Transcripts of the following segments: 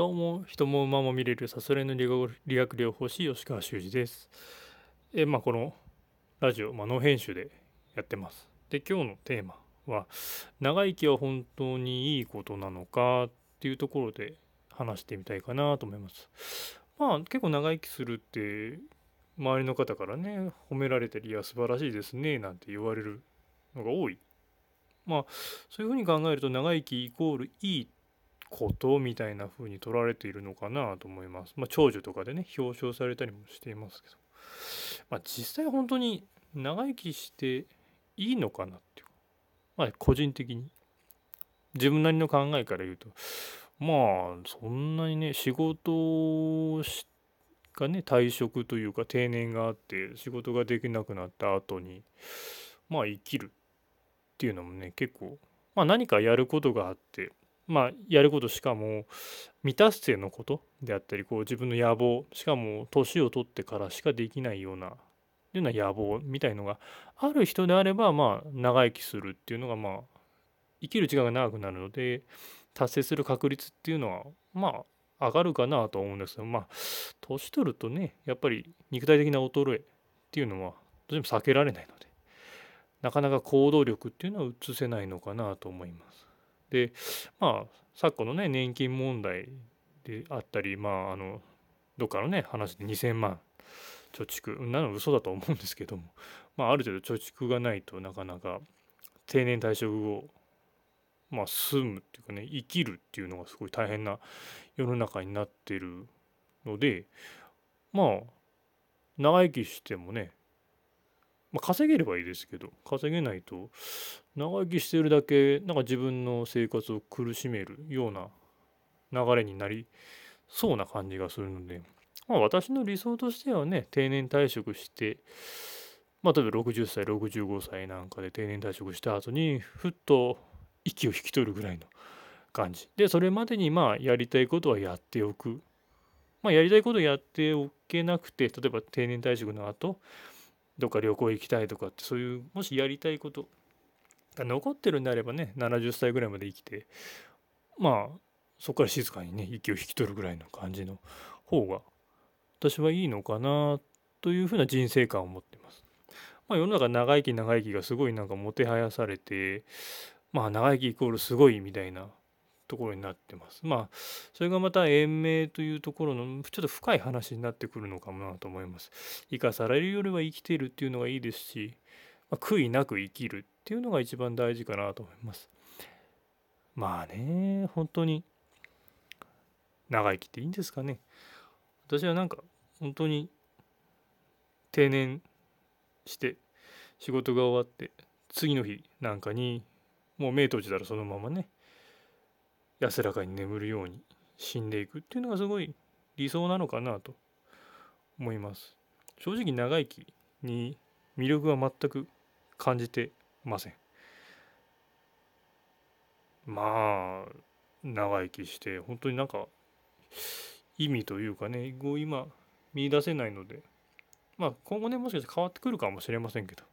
どうも人も馬も見れるさすらいの理学理学療法士吉川修司です。えまあこのラジオ、まあ、ノー編集でやってます。で今日のテーマは長生きは本当にいいことなのかっていうところで話してみたいかなと思います。まあ結構長生きするって周りの方からね褒められたり「いや素晴らしいですね」なんて言われるのが多い。まあそういうふうに考えると長生きイコールいいことみたいな風に取られているのかなと思います。まあ、長寿とかでね表彰されたりもしていますけど、まあ、実際本当に長生きしていいのかなっていうまあ個人的に。自分なりの考えから言うと。まあそんなにね仕事がね退職というか定年があって仕事ができなくなった後にまあ生きるっていうのもね結構、まあ、何かやることがあってまあ、やることしかも未達成のことであったりこう自分の野望しかも年を取ってからしかできないようなような野望みたいのがある人であればまあ長生きするっていうのがまあ生きる時間が長くなるので達成する確率っていうのはまあ上がるかなと思うんですけどまあ年取るとねやっぱり肉体的な衰えっていうのはどうしても避けられないのでなかなか行動力っていうのは移せないのかなと思います。でまあ昨今のね年金問題であったりまああのどっかのね話で2,000万貯蓄なの嘘だと思うんですけども、まあ、ある程度貯蓄がないとなかなか定年退職後まあ住むっていうかね生きるっていうのがすごい大変な世の中になってるのでまあ長生きしてもねまあ、稼げればいいですけど稼げないと長生きしてるだけなんか自分の生活を苦しめるような流れになりそうな感じがするので、まあ、私の理想としてはね定年退職して、まあ、例えば60歳65歳なんかで定年退職した後にふっと息を引き取るぐらいの感じ。でそれまでにまあやりたいことはやっておく、まあ、やりたいことやっておけなくて例えば定年退職の後どっか旅行行きたいとかってそういうもしやりたいことが残ってるんであればね70歳ぐらいまで生きてまあそこから静かにね息を引き取るぐらいの感じの方が私はいいのかなというふうな人生観を持ってます。まあ、世の中長生き長生きがすごいなんかもてはやされてまあ長生きイコールすごいみたいなところになってます。まあそれがまた延命というところのちょっと深い話になってくるのかもなと思います。生かされるよりは生きているっていうのがいいですし、まあ、悔いなく生きるっていうのが一番大事かなと思います。まあね本当に長生きっていいんですかね。私はなんか本当に定年して仕事が終わって次の日なんかにもう目閉じたらそのままね安らかに眠るように死んでいくっていうのがすごい理想なのかなと思います。正直長生きに魅力は全く感じてません。まあ長生きして本当になんか意味というかねを今見出せないので。まあ今後ねもしかして変わってくるかもしれませんけど。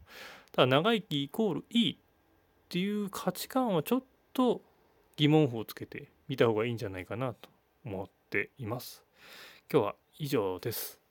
ただ長生きイコールいいっていう価値観はちょっと疑問符をつけてみた方がいいんじゃないかなと思っています。今日は以上です。